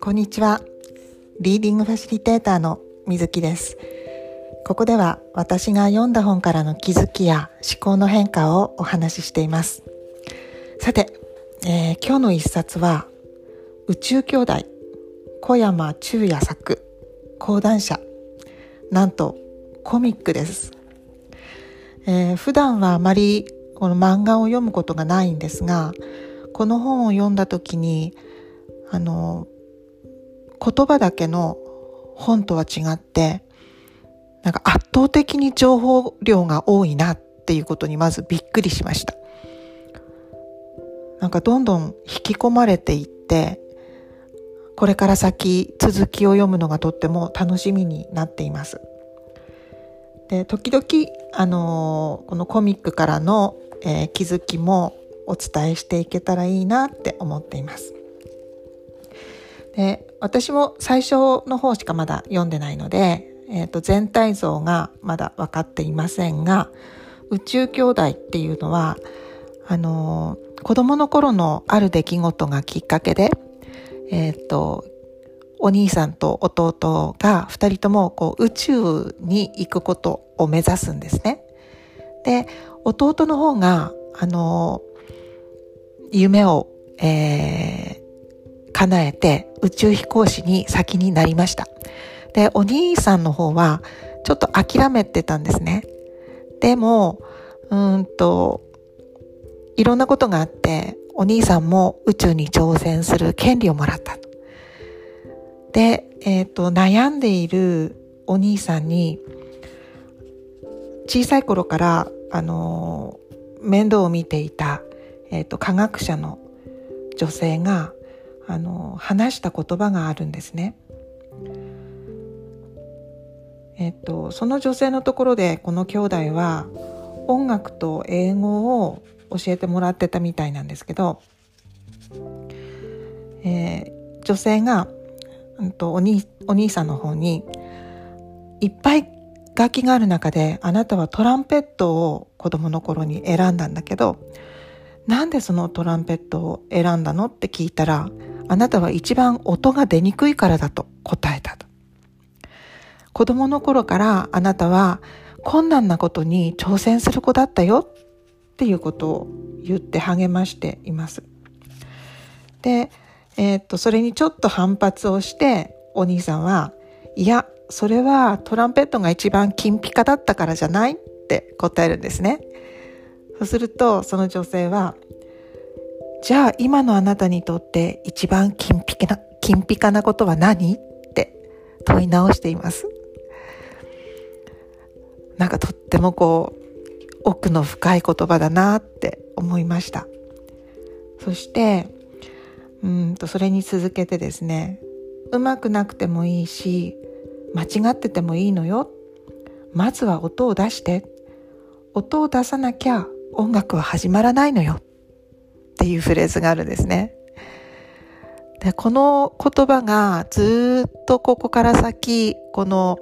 こんにちは。リーディングファシリテーターの水木です。ここでは私が読んだ本からの気づきや思考の変化をお話ししています。さて、えー、今日の一冊は宇宙兄弟小山中也作講談社なんとコミックです、えー、普段はあまりこの漫画を読むことがないんですがこの本を読んだ時にあの言葉だけの本とは違ってなんか圧倒的に情報量が多いなっていうことにまずびっくりしました。なんかどんどん引き込まれていってこれから先続きを読むのがとっても楽しみになっています。で時々あのこのコミックからの、えー、気づきもお伝えしていけたらいいなって思っています。で私も最初の方しかまだ読んでないので、えー、と全体像がまだ分かっていませんが宇宙兄弟っていうのはあの子供の頃のある出来事がきっかけで、えっ、ー、とお兄さんと弟が二人ともこう宇宙に行くことを目指すんですね。で、弟の方が、あの、夢を、えー、叶えて宇宙飛行士に先になりました。で、お兄さんの方はちょっと諦めてたんですね。でも、うんと、いろんなことがあって、お兄さんも宇宙に挑戦する権利をもらった。で、え、ー、と、悩んでいるお兄さんに、小さい頃から、あの、面倒を見ていた、えっ、ー、と、科学者の女性が、あの、話した言葉があるんですね。えっ、と、その女性のところで、この兄弟は、音楽と英語を教えてもらってたみたいなんですけど、えー、女性がうんとお兄お兄さんの方にいっぱい楽器がある中であなたはトランペットを子供の頃に選んだんだけどなんでそのトランペットを選んだのって聞いたらあなたは一番音が出にくいからだと答えたと。子供の頃からあなたは困難なことに挑戦する子だったよっていうことを言って励ましています。で、えー、っと、それにちょっと反発をして、お兄さんは、いや、それはトランペットが一番金ピカだったからじゃないって答えるんですね。そうすると、その女性は、じゃあ今のあなたにとって一番金ピカな、金ピカなことは何って問い直しています。なんかとってもこう、奥の深い言葉だなって思いました。そして、うんとそれに続けてですねうまくなくてもいいし間違っててもいいのよ。まずは音を出して音を出さなきゃ音楽は始まらないのよ。っていうフレーズがあるんですね。でこの言葉がずっとここから先この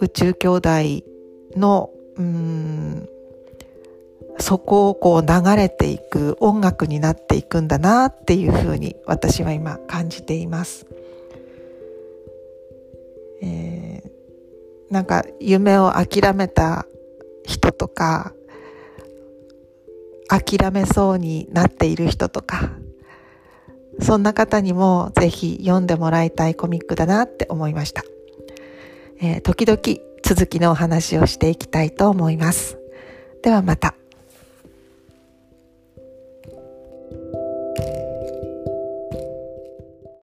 宇宙兄弟のうんそこをこう流れていく音楽になっていくんだなっていうふうに私は今感じています。えー、なんか夢を諦めた人とか諦めそうになっている人とかそんな方にもぜひ読んでもらいたいコミックだなって思いました。えー、時々続きのお話をしていきたいと思います。ではまた。